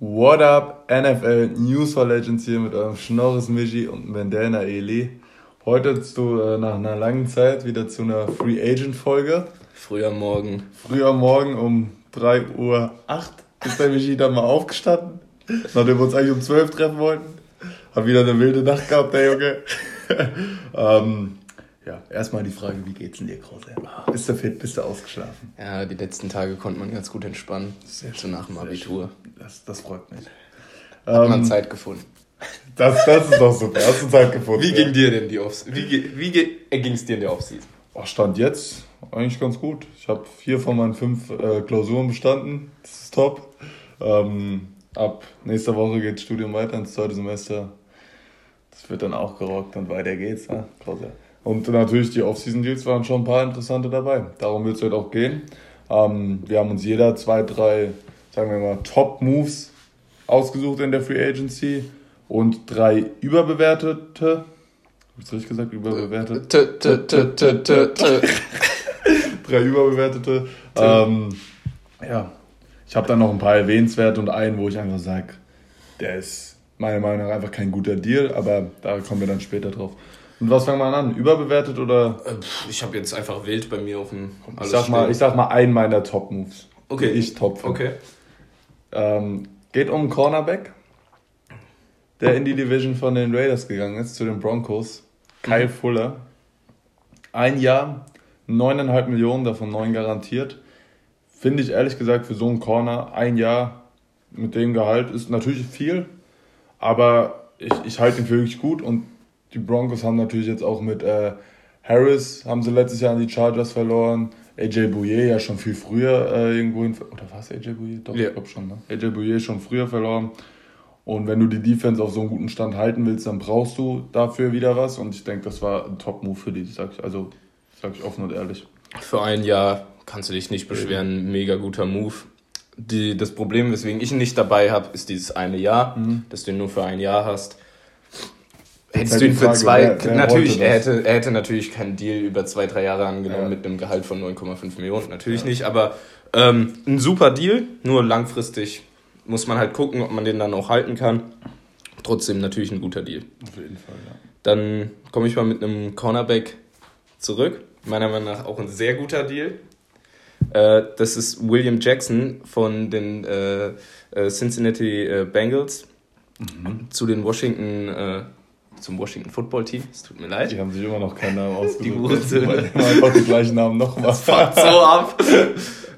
What up, NFL News for Legends hier mit eurem Schnorres Michi und Bandana Eli. Heute zu, äh, nach einer langen Zeit wieder zu einer Free Agent Folge. Früher Morgen. Früher Morgen um 3.08 Uhr ist der Michi dann mal aufgestanden, nachdem wir uns eigentlich um 12 Uhr treffen wollten. Hab wieder eine wilde Nacht gehabt, der Junge. ähm, ja, erstmal die Frage, wie geht's denn dir, Krause? Bist du fit, bist du ausgeschlafen? Ja, die letzten Tage konnte man ganz gut entspannen. Sehr so nach dem Abitur. Das, das freut mich. Hat ähm, man Zeit gefunden. Das, das ist doch super. Hast du Zeit gefunden? Wie ging dir denn die Offs Wie, wie ging es dir in der Offseason? Oh, Stand jetzt eigentlich ganz gut. Ich habe vier von meinen fünf äh, Klausuren bestanden. Das ist top. Ähm, ab nächster Woche geht das Studium weiter ins zweite Semester. Das wird dann auch gerockt und weiter geht's. Ja? Krause. Und natürlich die Off-Season-Deals waren schon ein paar interessante dabei. Darum wird es heute auch gehen. Ähm, wir haben uns jeder zwei, drei, sagen wir mal, Top-Moves ausgesucht in der Free Agency und drei überbewertete. Hab ich richtig gesagt? Überbewertet? drei überbewertete. Ähm, ja, ich habe dann noch ein paar erwähnenswerte und einen, wo ich einfach sage, der ist meiner Meinung nach einfach kein guter Deal, aber da kommen wir dann später drauf. Und was fangen wir an? Überbewertet oder? Äh, ich habe jetzt einfach wild bei mir auf dem. Ich sag, mal, ich sag mal einen meiner Top-Moves. Okay. ich top. Okay. Ähm, geht um Cornerback, der in die Division von den Raiders gegangen ist, zu den Broncos. Kyle mhm. Fuller. Ein Jahr, neuneinhalb Millionen, davon neun garantiert. Finde ich ehrlich gesagt für so einen Corner ein Jahr mit dem Gehalt ist natürlich viel, aber ich, ich halte ihn für wirklich gut und die Broncos haben natürlich jetzt auch mit äh, Harris, haben sie letztes Jahr an die Chargers verloren. AJ Bouye ja schon viel früher äh, irgendwo hin. Oder was AJ Bouye? Doch, ja. ich glaube schon. Ne? AJ Bouye schon früher verloren. Und wenn du die Defense auf so einem guten Stand halten willst, dann brauchst du dafür wieder was. Und ich denke, das war ein Top-Move für die, sag ich, also sag ich offen und ehrlich. Für ein Jahr kannst du dich nicht beschweren. Mega guter Move. Die, das Problem, weswegen ich ihn nicht dabei habe, ist dieses eine Jahr, mhm. dass du ihn nur für ein Jahr hast. Hättest halt du ihn für Frage, zwei, wer, wer natürlich, er hätte, er hätte natürlich keinen Deal über zwei, drei Jahre angenommen ja. mit einem Gehalt von 9,5 Millionen, natürlich ja. nicht, aber ähm, ein super Deal, nur langfristig muss man halt gucken, ob man den dann auch halten kann. Trotzdem natürlich ein guter Deal. Auf jeden Fall, ja. Dann komme ich mal mit einem Cornerback zurück. Meiner Meinung nach auch ein sehr guter Deal. Äh, das ist William Jackson von den äh, äh Cincinnati äh, Bengals mhm. zu den Washington zum Washington Football Team. Es tut mir leid. Die haben sich immer noch keinen Namen ausgesucht. Die Wurzel. Die einfach die gleichen Namen nochmal. Das fuckt so ab.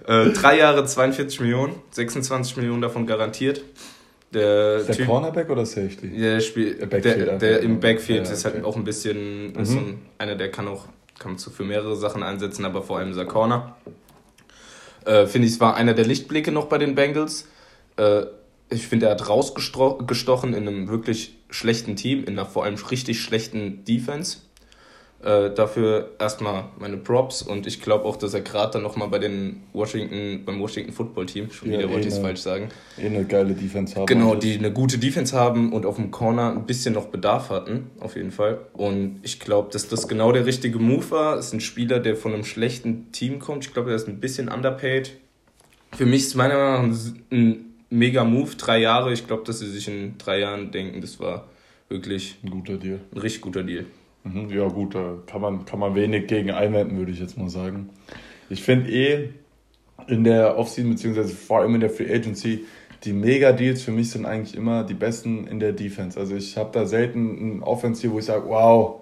äh, drei Jahre 42 Millionen, 26 Millionen davon garantiert. Der ist der typ, Cornerback oder Safety? Der, Spiel, der, der, der im Backfield ja, ist halt auch ein bisschen, mhm. so ein, einer, der kann auch kann für mehrere Sachen einsetzen, aber vor allem ist er Corner. Äh, Finde ich, es war einer der Lichtblicke noch bei den Bengals. Äh, ich finde, er hat rausgestochen in einem wirklich schlechten Team, in einer vor allem richtig schlechten Defense. Äh, dafür erstmal meine Props und ich glaube auch, dass er gerade dann nochmal bei den Washington, beim Washington Football Team, schon wieder ja, wollte ich es falsch sagen. Eh eine geile Defense haben. Genau, die eine gute Defense haben und auf dem Corner ein bisschen noch Bedarf hatten, auf jeden Fall. Und ich glaube, dass das genau der richtige Move war. Es ist ein Spieler, der von einem schlechten Team kommt. Ich glaube, er ist ein bisschen underpaid. Für mich ist meiner Meinung nach ein mega Move, drei Jahre. Ich glaube, dass sie sich in drei Jahren denken, das war wirklich ein guter Deal. Ein richtig guter Deal. Mhm, ja, gut, da kann man, kann man wenig gegen einwenden, würde ich jetzt mal sagen. Ich finde eh in der Offseason, beziehungsweise vor allem in der Free Agency, die Mega-Deals für mich sind eigentlich immer die besten in der Defense. Also ich habe da selten ein Offense, wo ich sage, wow,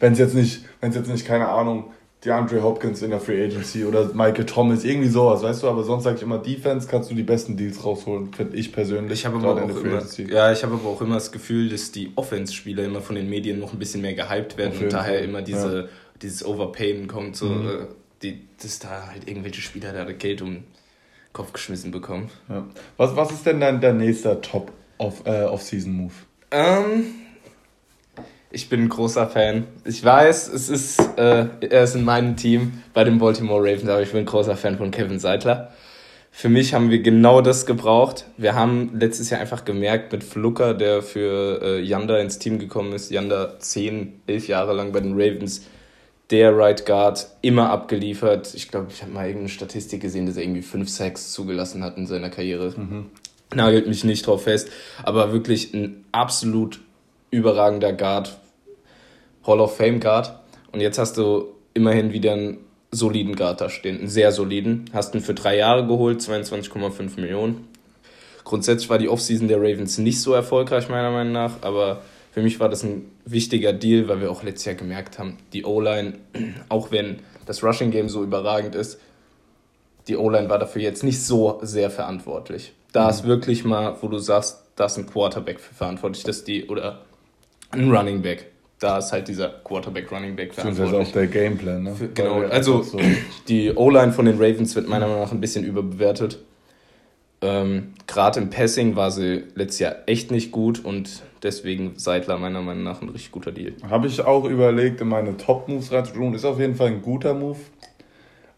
wenn es jetzt nicht, wenn es jetzt nicht, keine Ahnung, DeAndre Hopkins in der Free Agency oder Michael Thomas, irgendwie sowas, weißt du? Aber sonst sage ich immer, Defense kannst du die besten Deals rausholen, finde ich persönlich. Ich habe aber auch immer, ja, ich habe aber auch immer das Gefühl, dass die Offense-Spieler immer von den Medien noch ein bisschen mehr gehypt werden und daher Fall. immer diese, ja. dieses Overpayen kommt, so, mhm. Äh, die, dass da halt irgendwelche Spieler da Geld um den Kopf geschmissen bekommen. Ja. Was, was ist denn dann der nächste Top-Off-Season-Move? Äh, ähm, ich bin ein großer Fan. Ich weiß, es ist, äh, er ist in meinem Team bei den Baltimore Ravens, aber ich bin ein großer Fan von Kevin Seidler. Für mich haben wir genau das gebraucht. Wir haben letztes Jahr einfach gemerkt mit Flucker, der für äh, Yanda ins Team gekommen ist, Yanda zehn, elf Jahre lang bei den Ravens, der Right Guard immer abgeliefert. Ich glaube, ich habe mal irgendeine Statistik gesehen, dass er irgendwie fünf Sacks zugelassen hat in seiner Karriere. Mhm. nagelt mich nicht drauf fest, aber wirklich ein absolut überragender Guard, Hall of Fame Guard. Und jetzt hast du immerhin wieder einen soliden Guard da stehen, einen sehr soliden. Hast ihn für drei Jahre geholt, 22,5 Millionen. Grundsätzlich war die Offseason der Ravens nicht so erfolgreich, meiner Meinung nach, aber für mich war das ein wichtiger Deal, weil wir auch letztes Jahr gemerkt haben, die O-Line, auch wenn das Rushing Game so überragend ist, die O-Line war dafür jetzt nicht so sehr verantwortlich. Da mhm. ist wirklich mal, wo du sagst, da ist ein Quarterback für verantwortlich, dass die, oder ein Running Back. Da ist halt dieser Quarterback, Running Back ist auch der Gameplan, ne? Für, genau, also so die O-Line von den Ravens wird meiner Meinung nach ein bisschen überbewertet. Ähm, Gerade im Passing war sie letztes Jahr echt nicht gut und deswegen Seidler meiner Meinung nach ein richtig guter Deal. Habe ich auch überlegt, in meine Top-Moves reinzutun. Ist auf jeden Fall ein guter Move.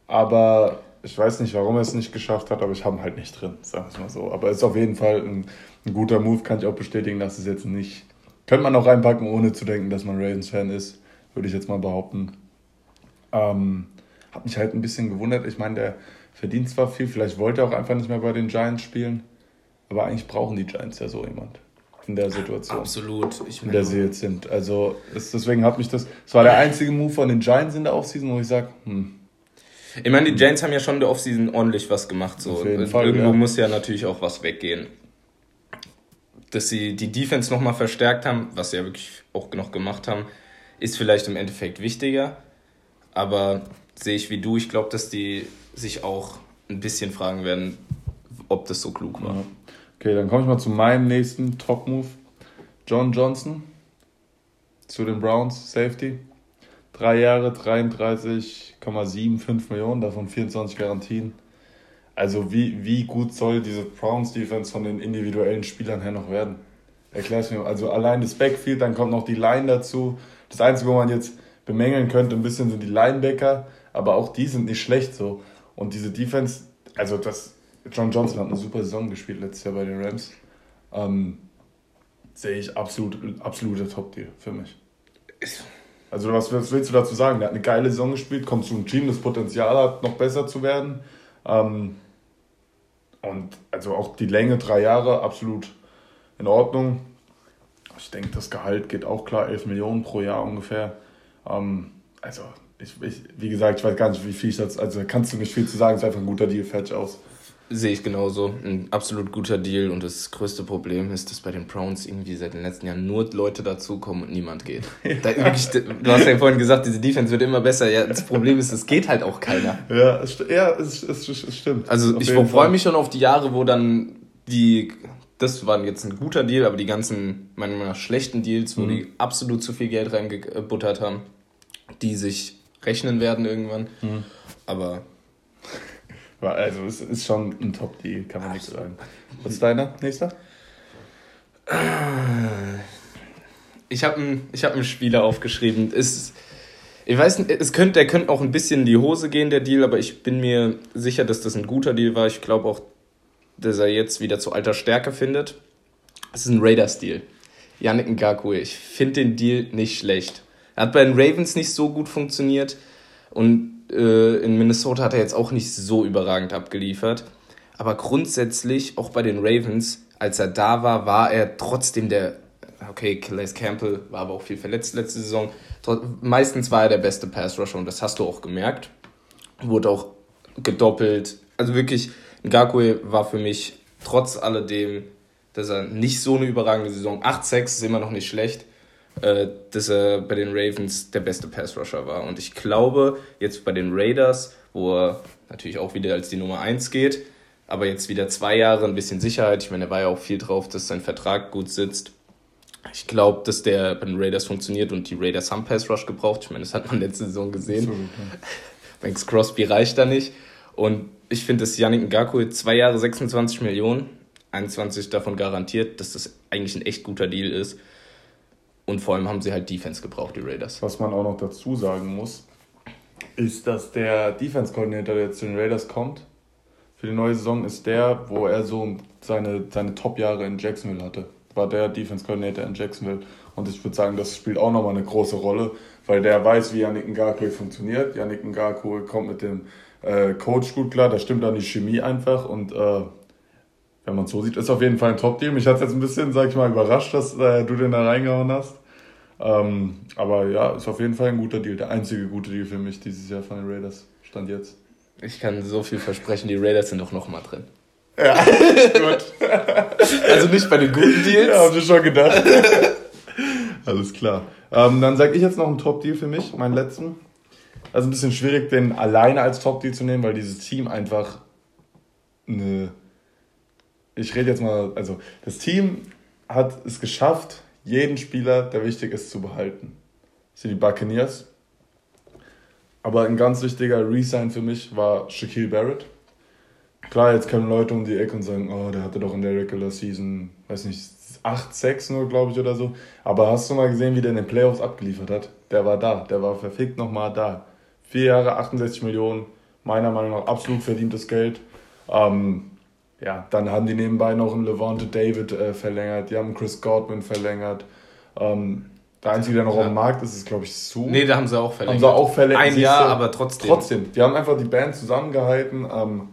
Aber ich weiß nicht, warum er es nicht geschafft hat, aber ich habe ihn halt nicht drin, sagen wir es mal so. Aber es ist auf jeden Fall ein, ein, guter Move, kann ich auch bestätigen, dass es jetzt nicht. Könnte man auch reinpacken, ohne zu denken, dass man Ravens-Fan ist, würde ich jetzt mal behaupten. Ähm, hat mich halt ein bisschen gewundert. Ich meine, der verdient zwar viel, vielleicht wollte er auch einfach nicht mehr bei den Giants spielen, aber eigentlich brauchen die Giants ja so jemand in der Situation. Absolut. Ich in der sie jetzt sind. Also das, deswegen hat mich das. Es war der einzige Move von den Giants in der Offseason, wo ich sage, hm. Ich meine, die Giants haben ja schon in der Offseason ordentlich was gemacht. So. Fall, Irgendwo ja. muss ja natürlich auch was weggehen. Dass sie die Defense nochmal verstärkt haben, was sie ja wirklich auch noch gemacht haben, ist vielleicht im Endeffekt wichtiger. Aber sehe ich wie du, ich glaube, dass die sich auch ein bisschen fragen werden, ob das so klug war. Okay, dann komme ich mal zu meinem nächsten Top-Move. John Johnson zu den Browns, Safety. Drei Jahre, 33,75 Millionen, davon 24 Garantien. Also wie, wie gut soll diese Browns-Defense von den individuellen Spielern her noch werden? Erklär's mir. Also allein das Backfield, dann kommt noch die Line dazu. Das Einzige, wo man jetzt bemängeln könnte, ein bisschen sind die Linebacker, aber auch die sind nicht schlecht so. Und diese Defense, also das, John Johnson hat eine super Saison gespielt letztes Jahr bei den Rams. Ähm, sehe ich absolut, absoluter Top-Deal für mich. Also was, was, willst du dazu sagen? Der hat eine geile Saison gespielt, kommt zu einem Team, das Potenzial hat, noch besser zu werden. Ähm, und also auch die Länge, drei Jahre, absolut in Ordnung. Ich denke, das Gehalt geht auch klar, 11 Millionen pro Jahr ungefähr. Ähm, also, ich, ich, wie gesagt, ich weiß gar nicht, wie viel ich das, also kannst du nicht viel zu sagen, es ist einfach ein guter Deal, fertig aus. Sehe ich genauso. Ein absolut guter Deal. Und das größte Problem ist, dass bei den Browns irgendwie seit den letzten Jahren nur Leute dazukommen und niemand geht. Da, wirklich, du hast ja vorhin gesagt, diese Defense wird immer besser. Ja, das Problem ist, es geht halt auch keiner. Ja, es, ja, es, es, es stimmt. Also ich freue mich schon auf die Jahre, wo dann die, das war jetzt ein guter Deal, aber die ganzen, manchmal schlechten Deals, wo mhm. die absolut zu viel Geld reingebuttert haben, die sich rechnen werden irgendwann. Mhm. Aber also es ist schon ein Top-Deal, kann man nicht sagen. Was ist deiner? Nächster? Ich habe einen hab Spieler aufgeschrieben. Es, ich weiß nicht, es könnte, der könnte auch ein bisschen in die Hose gehen, der Deal, aber ich bin mir sicher, dass das ein guter Deal war. Ich glaube auch, dass er jetzt wieder zu alter Stärke findet. Es ist ein Raiders-Deal. Yannick Ngakwe. Ich finde den Deal nicht schlecht. Er hat bei den Ravens nicht so gut funktioniert und äh, in Minnesota hat er jetzt auch nicht so überragend abgeliefert. Aber grundsätzlich, auch bei den Ravens, als er da war, war er trotzdem der. Okay, Calais Campbell war aber auch viel verletzt letzte Saison. Meistens war er der beste Pass-Rusher und das hast du auch gemerkt. Wurde auch gedoppelt. Also wirklich, Ngakwe war für mich trotz alledem, dass er nicht so eine überragende Saison. 8-6 ist immer noch nicht schlecht äh, dass er bei den Ravens der beste Pass-Rusher war. Und ich glaube, jetzt bei den Raiders, wo er natürlich auch wieder als die Nummer 1 geht, aber jetzt wieder zwei Jahre ein bisschen Sicherheit. Ich meine, er war ja auch viel drauf, dass sein Vertrag gut sitzt. Ich glaube, dass der bei den Raiders funktioniert und die Raiders haben Pass Rush gebraucht. Ich meine, das hat man letzte Saison gesehen. Max Crosby reicht da nicht. Und ich finde, dass Yannick Ngakwe zwei Jahre 26 Millionen, 21 davon garantiert, dass das eigentlich ein echt guter Deal ist. Und vor allem haben sie halt Defense gebraucht, die Raiders. Was man auch noch dazu sagen muss, ist, dass der Defense-Koordinator, der jetzt zu den Raiders kommt, für die neue Saison ist der, wo er so seine, seine Top-Jahre in Jacksonville hatte. War der Defense-Koordinator in Jacksonville. Und ich würde sagen, das spielt auch nochmal eine große Rolle, weil der weiß, wie Yannick Ngakwe funktioniert. Yannick Ngakwe kommt mit dem äh, Coach gut klar, da stimmt dann die Chemie einfach und äh, wenn man es so sieht, ist auf jeden Fall ein Top-Deal. Mich hat es jetzt ein bisschen, sag ich mal, überrascht, dass äh, du den da reingehauen hast. Ähm, aber ja, ist auf jeden Fall ein guter Deal. Der einzige gute Deal für mich dieses Jahr von den Raiders. Stand jetzt. Ich kann so viel versprechen, die Raiders sind doch noch mal drin. Ja, gut. also nicht bei den guten Deals. Ja, hab ich schon gedacht. Alles klar. Ähm, dann sage ich jetzt noch einen Top-Deal für mich, meinen letzten. Also ein bisschen schwierig, den alleine als Top-Deal zu nehmen, weil dieses Team einfach eine. Ich rede jetzt mal, also das Team hat es geschafft, jeden Spieler, der wichtig ist, zu behalten. Das sind die Buccaneers. Aber ein ganz wichtiger Resign für mich war Shaquille Barrett. Klar, jetzt kommen Leute um die Ecke und sagen, oh, der hatte doch in der Regular Season, weiß nicht, 8-6 nur, glaube ich, oder so. Aber hast du mal gesehen, wie der in den Playoffs abgeliefert hat? Der war da, der war verfickt nochmal da. Vier Jahre, 68 Millionen, meiner Meinung nach absolut verdientes Geld. Ähm, ja, dann haben die nebenbei noch einen Levante David äh, verlängert, die haben Chris Godwin verlängert. Ähm, der Einzige, der noch ja. auf dem Markt ist, ist, glaube ich, Su. Nee, da haben sie auch verlängert. Haben sie auch verlängert. Ein Jahr, aber trotzdem. Trotzdem. Die haben einfach die Band zusammengehalten. Ähm,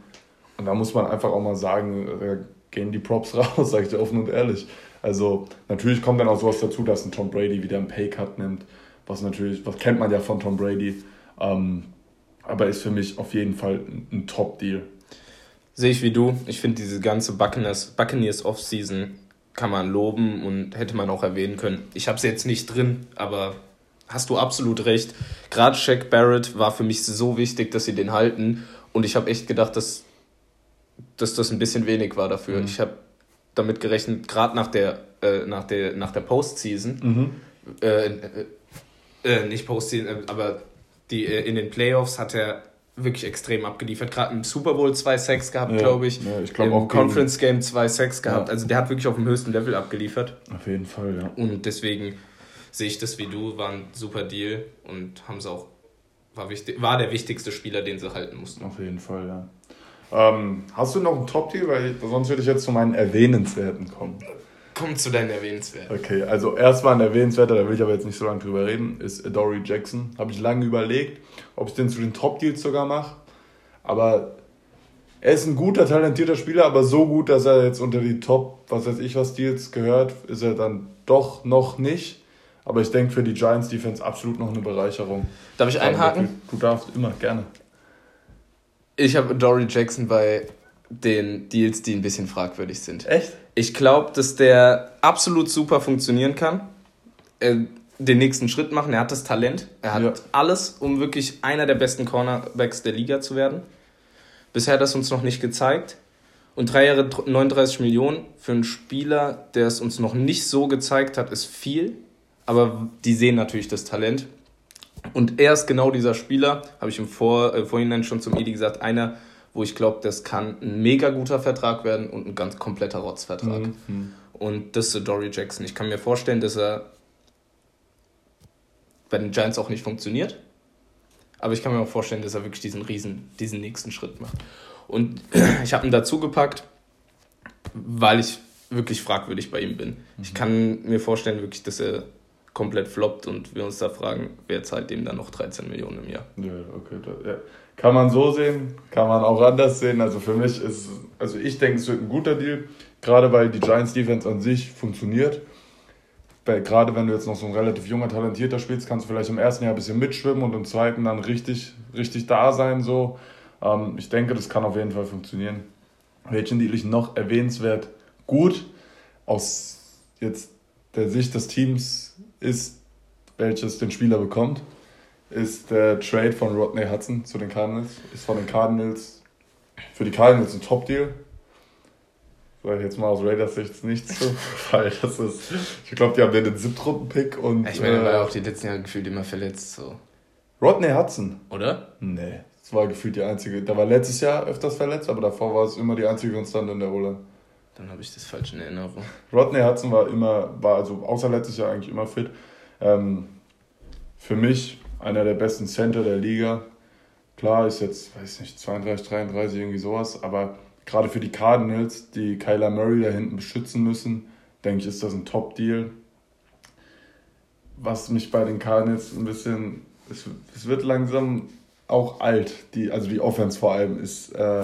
und da muss man einfach auch mal sagen, da gehen die Props raus, sage ich dir offen und ehrlich. Also natürlich kommt dann auch sowas dazu, dass ein Tom Brady wieder einen Paycut nimmt, was natürlich, was kennt man ja von Tom Brady, ähm, aber ist für mich auf jeden Fall ein, ein Top-Deal. Sehe ich wie du. Ich finde diese ganze Buccaneers, Buccaneers Offseason kann man loben und hätte man auch erwähnen können. Ich habe es jetzt nicht drin, aber hast du absolut recht. Gerade Shaq Barrett war für mich so wichtig, dass sie den halten. Und ich habe echt gedacht, dass, dass das ein bisschen wenig war dafür. Mhm. Ich habe damit gerechnet, gerade nach der, äh, nach der, nach der Postseason, mhm. äh, äh, äh nicht Postseason, äh, aber die, äh, in den Playoffs hat er wirklich extrem abgeliefert. Gerade im Super Bowl zwei Sacks gehabt, ja, glaube ich. Ja, ich glaub Im auch Conference Game zwei Sacks gehabt. Ja. Also der hat wirklich auf dem höchsten Level abgeliefert. Auf jeden Fall, ja. Und deswegen sehe ich das wie du, war ein super Deal und haben sie auch, war, wichtig, war der wichtigste Spieler, den sie halten mussten. Auf jeden Fall, ja. Ähm, hast du noch einen Top-Deal? Weil sonst würde ich jetzt zu meinen Erwähnenswerten kommen. Komm zu deinen Erwähnenswerten. Okay, also erstmal ein Erwähnenswerter, da will ich aber jetzt nicht so lange drüber reden, ist Dory Jackson. Habe ich lange überlegt, ob ich den zu den Top-Deals sogar mache. Aber er ist ein guter, talentierter Spieler, aber so gut, dass er jetzt unter die Top, was weiß ich was, Deals gehört, ist er dann doch noch nicht. Aber ich denke für die Giants Defense absolut noch eine Bereicherung. Darf ich einhaken? Du darfst immer, gerne. Ich habe Dory Jackson bei den Deals, die ein bisschen fragwürdig sind. Echt? Ich glaube, dass der absolut super funktionieren kann. Den nächsten Schritt machen. Er hat das Talent. Er hat ja. alles, um wirklich einer der besten Cornerbacks der Liga zu werden. Bisher hat er es uns noch nicht gezeigt. Und drei Jahre 39 Millionen für einen Spieler, der es uns noch nicht so gezeigt hat, ist viel. Aber die sehen natürlich das Talent. Und er ist genau dieser Spieler, habe ich im Vor, äh, Vorhinein schon zum Edi gesagt, einer, wo ich glaube, das kann ein mega guter Vertrag werden und ein ganz kompletter Rotzvertrag. Mhm. Und das ist Dory Jackson. Ich kann mir vorstellen, dass er bei den Giants auch nicht funktioniert. Aber ich kann mir auch vorstellen, dass er wirklich diesen riesen, diesen nächsten Schritt macht. Und ich habe ihn dazu gepackt, weil ich wirklich fragwürdig bei ihm bin. Mhm. Ich kann mir vorstellen, wirklich, dass er komplett floppt und wir uns da fragen, wer zahlt dem dann noch 13 Millionen im Jahr? Ja, okay. Da, ja. Kann man so sehen, kann man auch anders sehen. Also für mich ist, also ich denke, es wird ein guter Deal, gerade weil die Giants Defense an sich funktioniert. Gerade wenn du jetzt noch so ein relativ junger, talentierter spielst, kannst du vielleicht im ersten Jahr ein bisschen mitschwimmen und im zweiten dann richtig, richtig da sein. So. Ähm, ich denke, das kann auf jeden Fall funktionieren. Welchen Deal ich noch erwähnenswert gut aus jetzt der Sicht des Teams ist, welches den Spieler bekommt, ist der Trade von Rodney Hudson zu den Cardinals. Ist von den Cardinals für die Cardinals ein Top-Deal. Sag ich jetzt mal aus Raiders Sicht nichts zu, weil das ist, ich glaube, die haben den Siebtrunden-Pick und. Ich meine, er war ja äh, auch die letzten Jahre gefühlt immer verletzt, so. Rodney Hudson. Oder? Nee. Das war gefühlt die einzige. Der war letztes Jahr öfters verletzt, aber davor war es immer die einzige Konstante in der o Dann habe ich das falsch in Erinnerung. Rodney Hudson war immer, war also außer letztes Jahr eigentlich immer fit. Ähm, für mich einer der besten Center der Liga. Klar, ist jetzt, weiß nicht, 32, 33, irgendwie sowas, aber gerade für die Cardinals, die Kyler Murray da hinten beschützen müssen, denke ich, ist das ein Top-Deal. Was mich bei den Cardinals ein bisschen, es, es wird langsam auch alt, die, also die Offense vor allem ist, äh,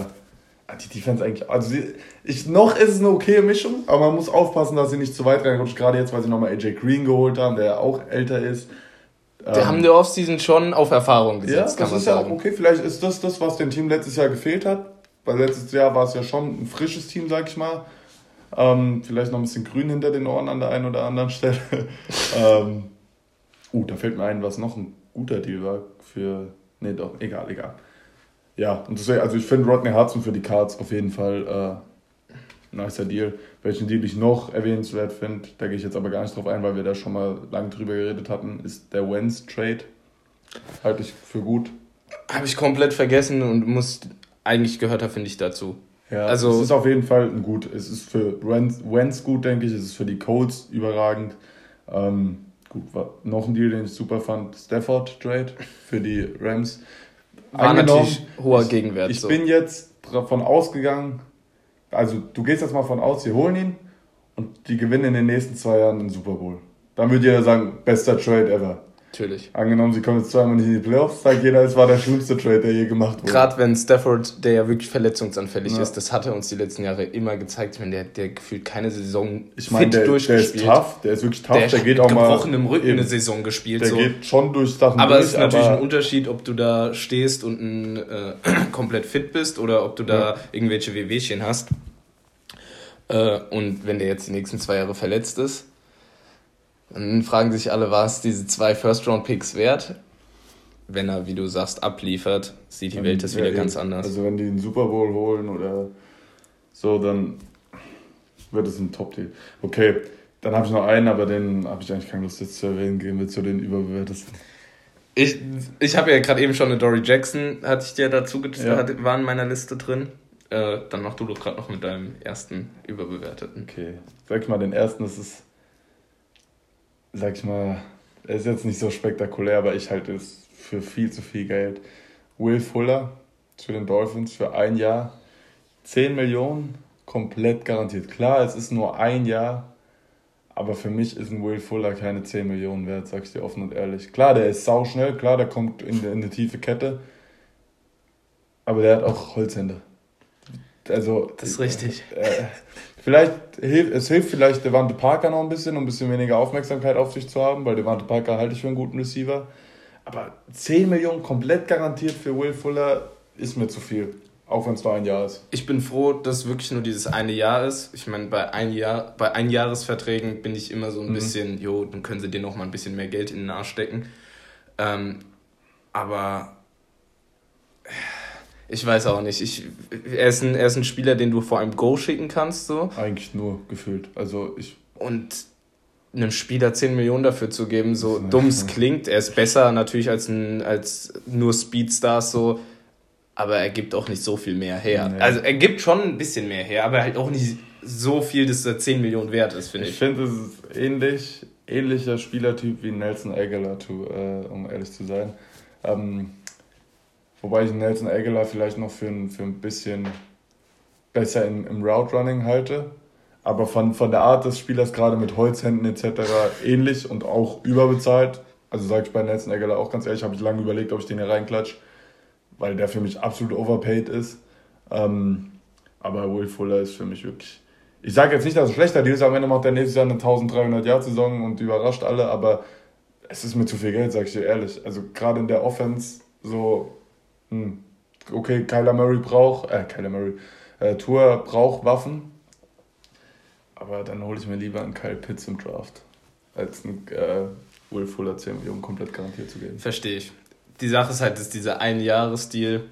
die Defense eigentlich, also sie, ich, noch ist es eine okaye Mischung, aber man muss aufpassen, dass sie nicht zu weit reinrutscht, gerade jetzt, weil sie nochmal AJ Green geholt haben, der auch älter ist. Der ähm, haben der Offseason schon auf Erfahrung gesetzt, ja, kann man sagen. Ja okay, vielleicht ist das das, was dem Team letztes Jahr gefehlt hat, weil letztes Jahr war es ja schon ein frisches Team, sag ich mal. Ähm, vielleicht noch ein bisschen grün hinter den Ohren an der einen oder anderen Stelle. ähm, uh, da fällt mir ein, was noch ein guter Deal war für. Nee, doch, egal, egal. Ja, und deswegen, also ich finde Rodney Hudson für die Cards auf jeden Fall äh, nicer Deal. Welchen Deal ich noch erwähnenswert finde, da gehe ich jetzt aber gar nicht drauf ein, weil wir da schon mal lange drüber geredet hatten, ist der Wentz Trade. Halte ich für gut. Habe ich komplett vergessen und muss eigentlich gehört habe, finde ich dazu. Ja, also es ist auf jeden Fall ein gut. Es ist für Wentz gut, denke ich. Es ist für die Colts überragend. Ähm, gut, war noch ein Deal, den ich super fand. Stafford Trade für die Rams. War natürlich hoher Gegenwert. Ich, ich so. bin jetzt davon ausgegangen, also du gehst jetzt mal von aus, sie holen ihn und die gewinnen in den nächsten zwei Jahren den Super Bowl. Dann würde jeder sagen, bester Trade ever. Natürlich. Angenommen, sie kommen jetzt zweimal nicht in die Playoffs, sagt jeder, es war der schlimmste Trade, der je gemacht wurde. Gerade wenn Stafford, der ja wirklich verletzungsanfällig ja. ist, das hat er uns die letzten Jahre immer gezeigt. Ich meine, der, der gefühlt keine Saison ich meine, fit der, durchgespielt. Der ist tough, der ist wirklich tough, der, der geht auch mal. gebrochenem Rücken eben, eine Saison gespielt. Der so. geht schon durch Sachen Aber durch, es ist natürlich ein Unterschied, ob du da stehst und ein, äh, komplett fit bist oder ob du da ja. irgendwelche Wehwehchen hast. Äh, und wenn der jetzt die nächsten zwei Jahre verletzt ist, dann fragen sich alle, war es diese zwei First-Round-Picks wert? Wenn er, wie du sagst, abliefert, sieht die Welt das wieder ganz anders. Also wenn die den Super Bowl holen oder so, dann wird es ein Top-Deal. Okay, dann habe ich noch einen, aber den habe ich eigentlich keine Lust jetzt zu erwähnen. Gehen wir zu den überbewertesten. Ich, ich habe ja gerade eben schon eine Dory Jackson, hatte ich dir dazu ja. hat, war in meiner Liste drin. Äh, dann mach du doch gerade noch mit deinem ersten überbewerteten. Okay, sag ich mal den ersten, das ist sag ich mal, ist jetzt nicht so spektakulär, aber ich halte es für viel zu viel Geld. Will Fuller zu den Dolphins für ein Jahr. 10 Millionen, komplett garantiert. Klar, es ist nur ein Jahr, aber für mich ist ein Will Fuller keine 10 Millionen wert, sag ich dir offen und ehrlich. Klar, der ist sauschnell, klar, der kommt in, in eine tiefe Kette, aber der hat auch Holzhände. Also, das ist richtig. Äh, vielleicht hilft es hilft vielleicht Devante Parker noch ein bisschen, um ein bisschen weniger Aufmerksamkeit auf sich zu haben, weil Devante Parker halte ich für einen guten Receiver. Aber 10 Millionen komplett garantiert für Will Fuller ist mir zu viel. Auch wenn es nur ein Jahr ist. Ich bin froh, dass wirklich nur dieses eine Jahr ist. Ich meine, bei, ein Jahr, bei Einjahresverträgen bin ich immer so ein mhm. bisschen, jo, dann können sie dir noch mal ein bisschen mehr Geld in den Arsch stecken. Ähm, aber ich weiß auch nicht. Ich, er, ist ein, er ist ein Spieler, den du vor einem Go schicken kannst. So. Eigentlich nur gefühlt. Also ich. Und einem Spieler 10 Millionen dafür zu geben, so dumm es klingt, er ist besser natürlich als, ein, als nur Speedstars so, aber er gibt auch nicht so viel mehr her. Nee. Also er gibt schon ein bisschen mehr her, aber halt auch nicht so viel, dass er 10 Millionen wert ist, finde ich. Ich finde, es ist ähnlich, ähnlicher Spielertyp wie Nelson Aguilar, äh, um ehrlich zu sein. Ähm, Wobei ich Nelson Aguilar vielleicht noch für ein, für ein bisschen besser im, im Route Running halte. Aber von, von der Art des Spielers, gerade mit Holzhänden etc., ähnlich und auch überbezahlt. Also sage ich bei Nelson Aguilar auch ganz ehrlich, habe ich lange überlegt, ob ich den hier reinklatsche, weil der für mich absolut overpaid ist. Ähm, aber Will Fuller ist für mich wirklich. Ich sage jetzt nicht, dass es schlechter Deal ist, am Ende macht der nächstes Jahr eine 1300 Jahr Saison und überrascht alle, aber es ist mir zu viel Geld, sage ich dir ehrlich. Also gerade in der Offense so hm. okay, Kyler Murray braucht, äh, Kyler Murray, äh, Tour braucht Waffen, aber dann hole ich mir lieber einen Kyle Pitts im Draft, als einen äh, Will Fuller 10 Millionen komplett garantiert zu geben. Verstehe ich. Die Sache ist halt, dass dieser Einjahresdeal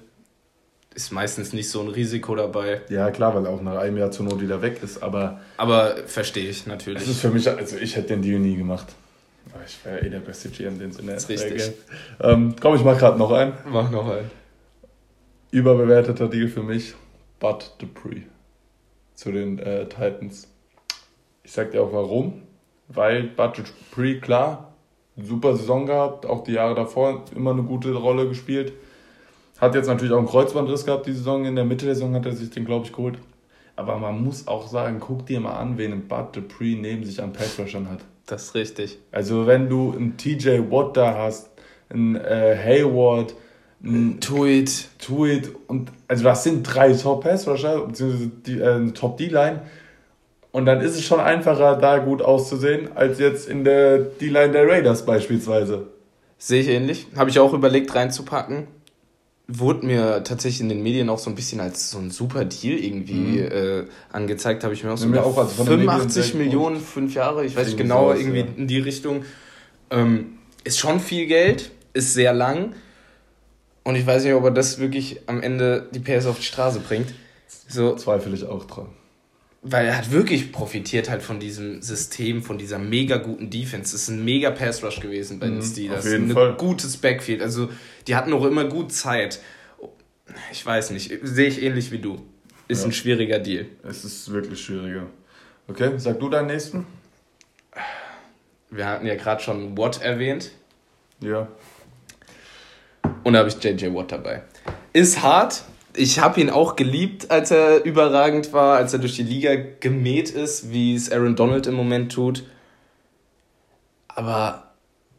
ist meistens nicht so ein Risiko dabei. Ja, klar, weil er auch nach einem Jahr zur Not wieder weg ist, aber. Aber verstehe ich natürlich. Das ist für mich, also ich hätte den Deal nie gemacht. Ich wäre eh der beste GM, den es in der ist richtig. Ähm, komm, ich mach gerade noch einen. Mach noch einen überbewerteter Deal für mich, Bud Dupree zu den äh, Titans. Ich sag dir auch warum. Weil Bud Dupree, klar, super Saison gehabt, auch die Jahre davor immer eine gute Rolle gespielt. Hat jetzt natürlich auch einen Kreuzbandriss gehabt, die Saison. In der Mitte der Saison hat er sich den, glaube ich, geholt. Aber man muss auch sagen, guck dir mal an, wen ein Bud Dupree neben sich an Passrushern hat. Das ist richtig. Also wenn du einen TJ Watt da hast, einen äh, Hayward, Tuit. Tuit und also das sind drei Top Pass Rusher, beziehungsweise die äh, Top D-Line. Und dann ist es schon einfacher, da gut auszusehen, als jetzt in der D-Line der Raiders beispielsweise. Sehe ich ähnlich. Habe ich auch überlegt reinzupacken. Wurde mir tatsächlich in den Medien auch so ein bisschen als so ein super Deal irgendwie mhm. äh, angezeigt. Habe ich mir auch so mir auch, also 85 Millionen, fünf Jahre, ich weiß nicht genau, sowas, irgendwie ja. in die Richtung. Ähm, ist schon viel Geld, ist sehr lang. Und ich weiß nicht, ob er das wirklich am Ende die PS auf die Straße bringt. So, Zweifle ich auch dran. Weil er hat wirklich profitiert halt von diesem System, von dieser mega guten Defense. Das ist ein mega Pass Rush gewesen bei den mhm, Steelers. Auf jeden ein Fall. gutes Backfield. Also, die hatten auch immer gut Zeit. Ich weiß nicht, sehe ich ähnlich wie du. Ist ja. ein schwieriger Deal. Es ist wirklich schwieriger. Okay, sag du deinen nächsten. Wir hatten ja gerade schon Watt erwähnt. Ja. Und da habe ich JJ Watt dabei. Ist hart. Ich habe ihn auch geliebt, als er überragend war, als er durch die Liga gemäht ist, wie es Aaron Donald im Moment tut. Aber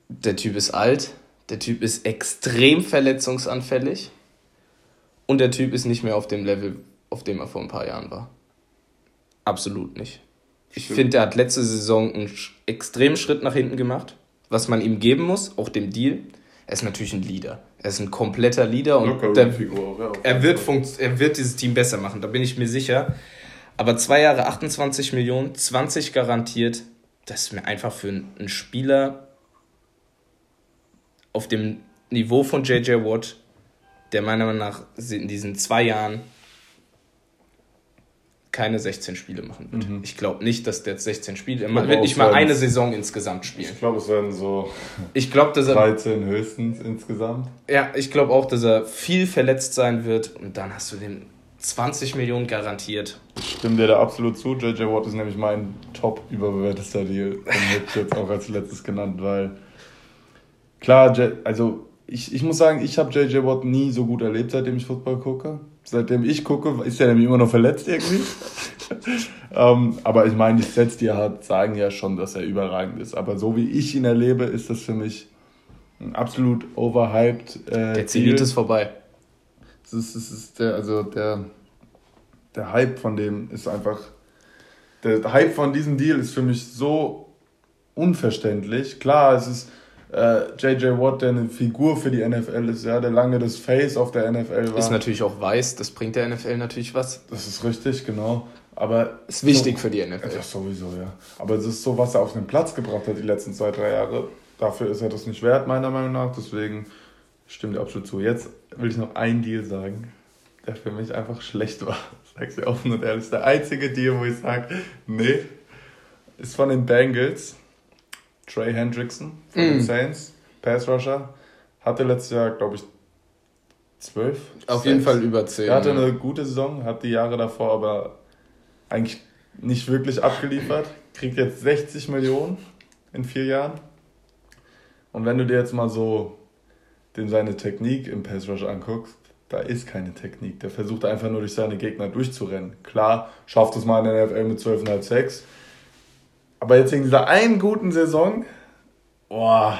der Typ ist alt, der Typ ist extrem verletzungsanfällig und der Typ ist nicht mehr auf dem Level, auf dem er vor ein paar Jahren war. Absolut nicht. Ich finde, er hat letzte Saison einen extremen Schritt nach hinten gemacht, was man ihm geben muss, auch dem Deal. Er ist natürlich ein Leader. Er ist ein kompletter Leader und der, er, wird er wird dieses Team besser machen, da bin ich mir sicher. Aber zwei Jahre 28 Millionen, 20 garantiert, das ist mir einfach für einen Spieler auf dem Niveau von JJ Watt, der meiner Meinung nach in diesen zwei Jahren keine 16 Spiele machen wird. Mhm. Ich glaube nicht, dass der 16 Spiele, er wird nicht mal eine Saison insgesamt spielen. Ich glaube, es werden so ich glaub, dass er, 13 höchstens insgesamt. Ja, ich glaube auch, dass er viel verletzt sein wird und dann hast du den 20 Millionen garantiert. Ich stimme dir da absolut zu. JJ Watt ist nämlich mein top überbewerteter Deal. Den hätte ich jetzt auch als letztes genannt, weil klar, also ich, ich muss sagen, ich habe JJ Watt nie so gut erlebt, seitdem ich Football gucke seitdem ich gucke, ist er nämlich immer noch verletzt irgendwie. ähm, aber ich meine, die Sets, die er hat, sagen ja schon, dass er überragend ist. Aber so wie ich ihn erlebe, ist das für mich ein absolut overhyped. Äh, der Zenit ist vorbei. Das ist, das ist der, also der, der Hype von dem ist einfach. Der Hype von diesem Deal ist für mich so unverständlich. Klar, es ist äh, JJ Watt, der eine Figur für die NFL ist, ja, der lange das Face auf der NFL war. Ist natürlich auch weiß, das bringt der NFL natürlich was. Das ist richtig, genau. Aber ist wichtig so, für die NFL. Ja, sowieso, ja. Aber es ist so, was er auf den Platz gebracht hat die letzten zwei, drei Jahre. Dafür ist er das nicht wert, meiner Meinung nach. Deswegen stimmt er absolut zu. Jetzt will ich noch einen Deal sagen, der für mich einfach schlecht war. Sag's dir offen und ehrlich. Der einzige Deal, wo ich sage, nee, ist von den Bengals. Trey Hendrickson von mm. den Saints, Pass Rusher, hatte letztes Jahr, glaube ich, zwölf. Auf jeden Fall über zehn. Er hatte eine gute Saison, hat die Jahre davor aber eigentlich nicht wirklich abgeliefert. Kriegt jetzt 60 Millionen in vier Jahren. Und wenn du dir jetzt mal so den seine Technik im Pass Rush anguckst, da ist keine Technik. Der versucht einfach nur durch seine Gegner durchzurennen. Klar, schafft es mal in der NFL mit 12,5 Sex. Aber jetzt in dieser einen guten Saison, boah,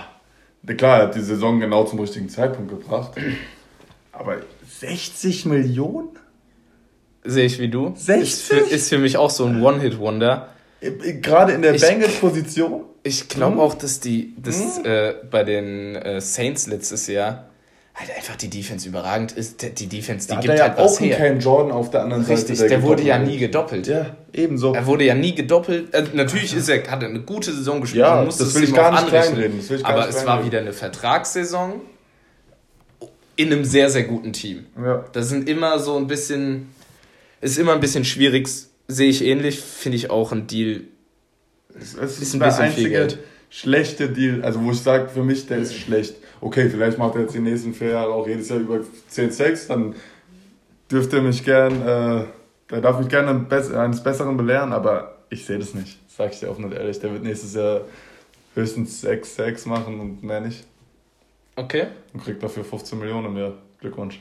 klar, er hat die Saison genau zum richtigen Zeitpunkt gebracht. Aber 60 Millionen? Sehe ich wie du. 60? Ist für, ist für mich auch so ein One-Hit-Wonder. Gerade in der Bengals-Position? Ich glaube hm? auch, dass die dass, hm? äh, bei den äh, Saints letztes Jahr halt einfach die Defense überragend ist. Die Defense, die da gibt halt ja was auch her. Cam Jordan auf der anderen Richtig, Seite. Der, der wurde ja nie gedoppelt. Ja, ebenso. Er wurde ja nie gedoppelt. Äh, natürlich ist er, hat er eine gute Saison gespielt. Ja, das will ich gar nicht kleinreden. Aber es war wieder eine Vertragssaison in einem sehr, sehr guten Team. Ja. Das sind immer so ein bisschen, ist immer ein bisschen schwierig, sehe ich ähnlich, finde ich auch ein Deal. Es, es ist, ein bisschen viel Geld. Schlechte Deal, also wo ich sage, für mich, der ist schlecht okay, vielleicht macht er jetzt die nächsten vier Jahre auch jedes Jahr über 10 Sex, dann dürfte er mich gern, äh, der darf mich gerne eines Besseren belehren, aber ich sehe das nicht, sag ich dir offen und ehrlich. Der wird nächstes Jahr höchstens 6 Sex machen und mehr nicht. Okay. Und kriegt dafür 15 Millionen im Jahr. Glückwunsch.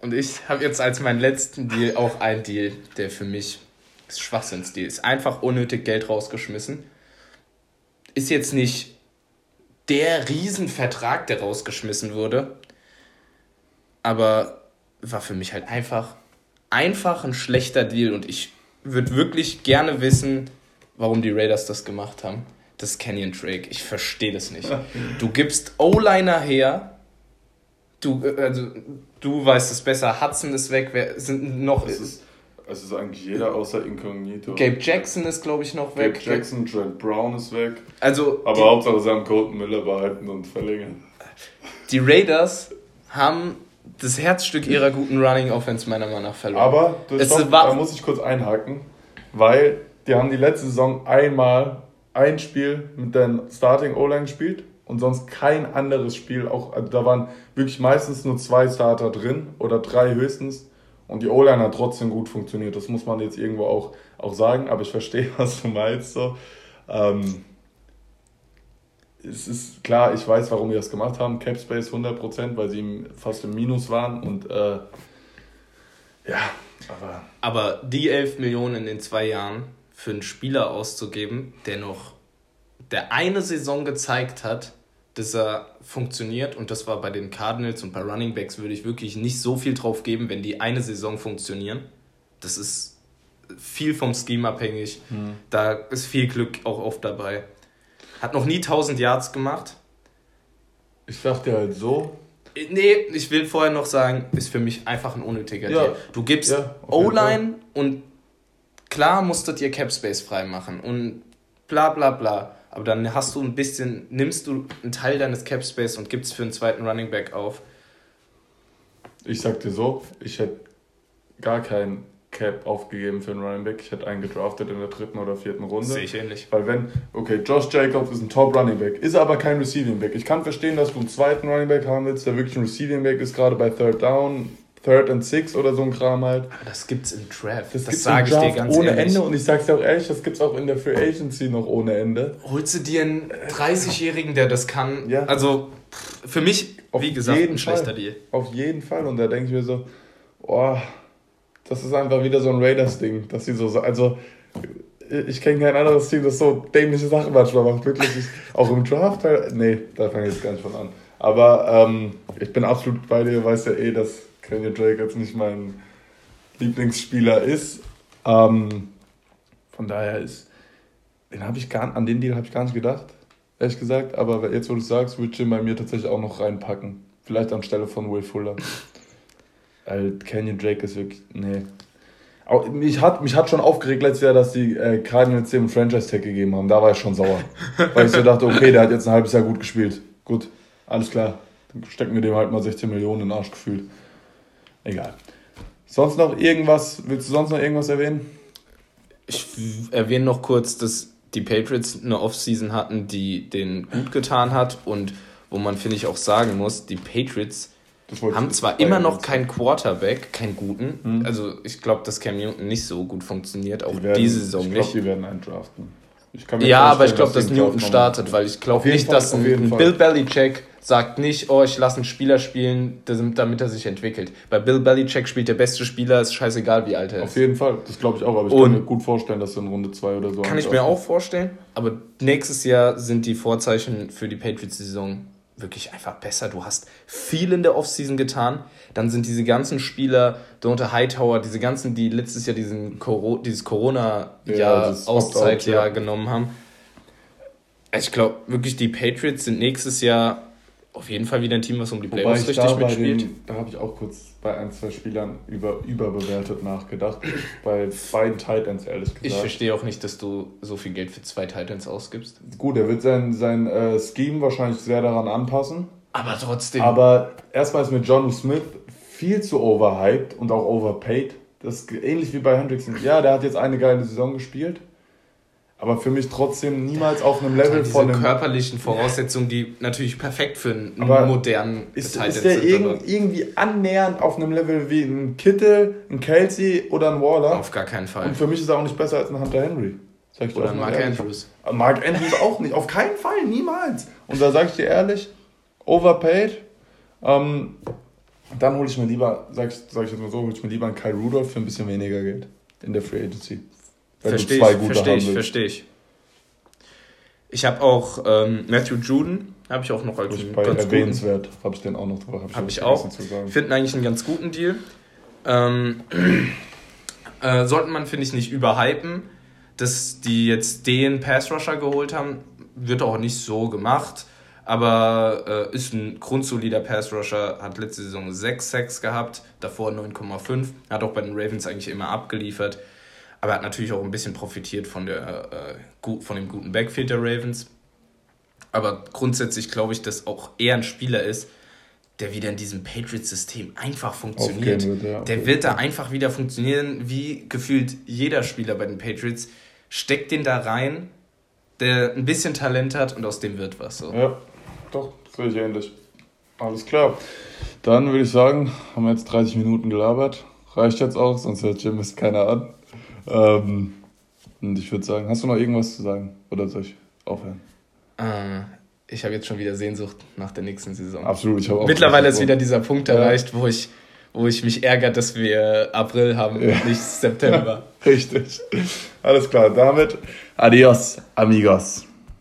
Und ich habe jetzt als meinen letzten Deal auch einen Deal, der für mich Schwachsinnsdeal ist. Einfach unnötig Geld rausgeschmissen. Ist jetzt nicht der Riesenvertrag, der rausgeschmissen wurde. aber war für mich halt einfach, einfach ein schlechter Deal und ich würde wirklich gerne wissen, warum die Raiders das gemacht haben. Das Canyon Drake. Ich verstehe das nicht. Du gibst O-Liner her. Du, äh, also, du weißt es besser. Hudson ist weg. Wer sind noch. Ist, es ist eigentlich jeder außer Incognito. Gabe Jackson ist, glaube ich, noch weg. Gabe Jackson, Trent Brown ist weg. Also, Aber die, Hauptsache sie haben Colton Miller behalten und verlängern. Die Raiders haben das Herzstück ihrer guten Running Offense meiner Meinung nach verloren. Aber das stopp, da muss ich kurz einhaken, weil die haben die letzte Saison einmal ein Spiel mit der Starting O-Line gespielt und sonst kein anderes Spiel. Auch also da waren wirklich meistens nur zwei Starter drin oder drei höchstens. Und die O-Line hat trotzdem gut funktioniert. Das muss man jetzt irgendwo auch, auch sagen. Aber ich verstehe, was du meinst. So. Ähm, es ist klar, ich weiß, warum wir das gemacht haben. Cap Space 100%, weil sie fast im Minus waren. Und äh, ja, aber. Aber die 11 Millionen in den zwei Jahren für einen Spieler auszugeben, der noch der eine Saison gezeigt hat, dass er funktioniert und das war bei den Cardinals und bei Running Backs würde ich wirklich nicht so viel drauf geben, wenn die eine Saison funktionieren. Das ist viel vom Scheme abhängig. Hm. Da ist viel Glück auch oft dabei. Hat noch nie 1000 Yards gemacht. Ich dir halt so. Nee, ich will vorher noch sagen, ist für mich einfach ein unnötiger ja. Deal. Du gibst ja, O-Line und klar musstet ihr Cap Space freimachen und bla bla bla. Aber dann hast du ein bisschen, nimmst du einen Teil deines Cap Space und gibst für einen zweiten Running Back auf. Ich sag dir so, ich hätte gar keinen Cap aufgegeben für einen Running Back. Ich hätte einen gedraftet in der dritten oder vierten Runde. Sehe ich ähnlich. Weil wenn, okay, Josh Jacobs ist ein Top Running Back, ist aber kein Receiving Back. Ich kann verstehen, dass du einen zweiten Running Back haben willst, der wirklich ein Receiving Back ist, gerade bei Third Down, Third and Six oder so ein Kram halt. Aber das gibt's im Draft. Das, das sage ich dir ganz ohne ehrlich. Ende und ich sag's dir auch ehrlich, das gibt's auch in der Free Agency noch ohne Ende. Holst du dir einen 30-Jährigen, der das kann? Ja. Also für mich, Auf wie gesagt, ein schlechter Fall. Deal. Auf jeden Fall und da denke ich mir so, oh, das ist einfach wieder so ein Raiders-Ding, dass sie so, also ich kenne kein anderes Team, das so dämliche Sachen manchmal macht. Wirklich, ich, auch im Draft, nee, da fange ich jetzt gar nicht von an. Aber ähm, ich bin absolut bei dir, weiß ja eh, dass Kenyon Drake jetzt nicht mein Lieblingsspieler ist. Ähm, von daher ist, den habe ich gar, an den Deal habe ich gar nicht gedacht, ehrlich gesagt. Aber jetzt, wo du sagst, würde ich ihn bei mir tatsächlich auch noch reinpacken. Vielleicht anstelle von Will Fuller. Weil Canyon Drake ist wirklich. Nee. Auch, mich, hat, mich hat schon aufgeregt letztes Jahr, dass die äh, Cardinals dem Franchise-Tag gegeben haben. Da war ich schon sauer. weil ich so dachte, okay, der hat jetzt ein halbes Jahr gut gespielt. Gut, alles klar. Dann stecken wir dem halt mal 16 Millionen in den Arsch gefühlt. Egal. Sonst noch irgendwas? Willst du sonst noch irgendwas erwähnen? Ich erwähne noch kurz, dass die Patriots eine Offseason hatten, die den gut getan hat und wo man, finde ich, auch sagen muss, die Patriots haben zwar immer noch keinen Quarterback, keinen guten. Mhm. Also ich glaube, dass Cam Newton nicht so gut funktioniert, auch die werden, diese Saison ich glaub, nicht. die werden einen draften. ja, aber ich glaube, dass, Newton startet, weil ich glaube nicht, dass ein Bill Belichick sagt nicht, oh, ich lasse einen Spieler spielen, damit er sich entwickelt. Bei Bill Belichick spielt der beste Spieler, ist scheißegal, wie alt er ist. Auf jeden Fall, das glaube ich auch, aber ich Und kann mir gut vorstellen, dass er in Runde 2 oder so. Kann ich mir auch vorstellen, aber nächstes Jahr sind die Vorzeichen für die Patriots-Saison wirklich einfach besser. Du hast viel in der Offseason getan. Dann sind diese ganzen Spieler, Donta Hightower, diese ganzen, die letztes Jahr diesen Coro dieses Corona-Jahr-Auszeitjahr ja, genommen haben. Ich glaube wirklich, die Patriots sind nächstes Jahr auf jeden Fall wieder ein Team, was um die Playoffs richtig mitspielt. Den, da habe ich auch kurz bei ein, zwei Spielern über, überbewertet nachgedacht. bei beiden Titans, ehrlich gesagt. Ich verstehe auch nicht, dass du so viel Geld für zwei Titans ausgibst. Gut, er wird sein, sein äh, Scheme wahrscheinlich sehr daran anpassen. Aber trotzdem. Aber erstmal ist mit John Smith viel zu overhyped und auch overpaid. Das ist ähnlich wie bei Hendrickson. Ja, der hat jetzt eine geile Saison gespielt aber für mich trotzdem niemals auf einem Level diese von einem körperlichen Voraussetzungen, die natürlich perfekt für einen modernen ist, ist der irg irgendwie annähernd auf einem Level wie ein Kittel, ein Kelsey oder ein Waller? Auf gar keinen Fall. Und für mich ist er auch nicht besser als ein Hunter Henry. Sag ich oder ein Mark ehrlich. Andrews. Mark Andrews auch nicht, auf keinen Fall, niemals. Und da sage ich dir ehrlich, overpaid. Ähm, dann hole ich mir lieber, sag sag ich jetzt mal so, hole ich mir lieber einen Kyle Rudolph für ein bisschen weniger Geld in der Free Agency. Verstehe ich, verstehe ich, verstehe ich. Ich habe auch ähm, Matthew Juden, habe ich auch noch als ich bei ganz erwähnenswert, habe ich den auch noch drauf. Habe ich, hab ich auch. Finden eigentlich einen ganz guten Deal. Ähm, äh, sollten man, finde ich, nicht überhypen, dass die jetzt den Pass-Rusher geholt haben. Wird auch nicht so gemacht. Aber äh, ist ein grundsolider Pass-Rusher, hat letzte Saison 6 Sacks gehabt, davor 9,5. Hat auch bei den Ravens eigentlich immer abgeliefert. Aber hat natürlich auch ein bisschen profitiert von, der, äh, von dem guten Backfield der Ravens. Aber grundsätzlich glaube ich, dass auch er ein Spieler ist, der wieder in diesem Patriots-System einfach funktioniert. Wird, ja. Der wird da einfach wieder funktionieren, wie gefühlt jeder Spieler bei den Patriots. Steckt den da rein, der ein bisschen Talent hat und aus dem wird was. So. Ja, doch, sehe ich ähnlich. Alles klar. Dann würde ich sagen, haben wir jetzt 30 Minuten gelabert. Reicht jetzt auch, sonst hört Jim es keiner an. Ähm, und ich würde sagen, hast du noch irgendwas zu sagen? Oder soll ich aufhören? Äh, ich habe jetzt schon wieder Sehnsucht nach der nächsten Saison. Absolut, ich habe auch. Mittlerweile ist wieder dieser Punkt ja. erreicht, wo ich, wo ich mich ärgere, dass wir April haben ja. und nicht September. Richtig. Alles klar, damit adios, amigos.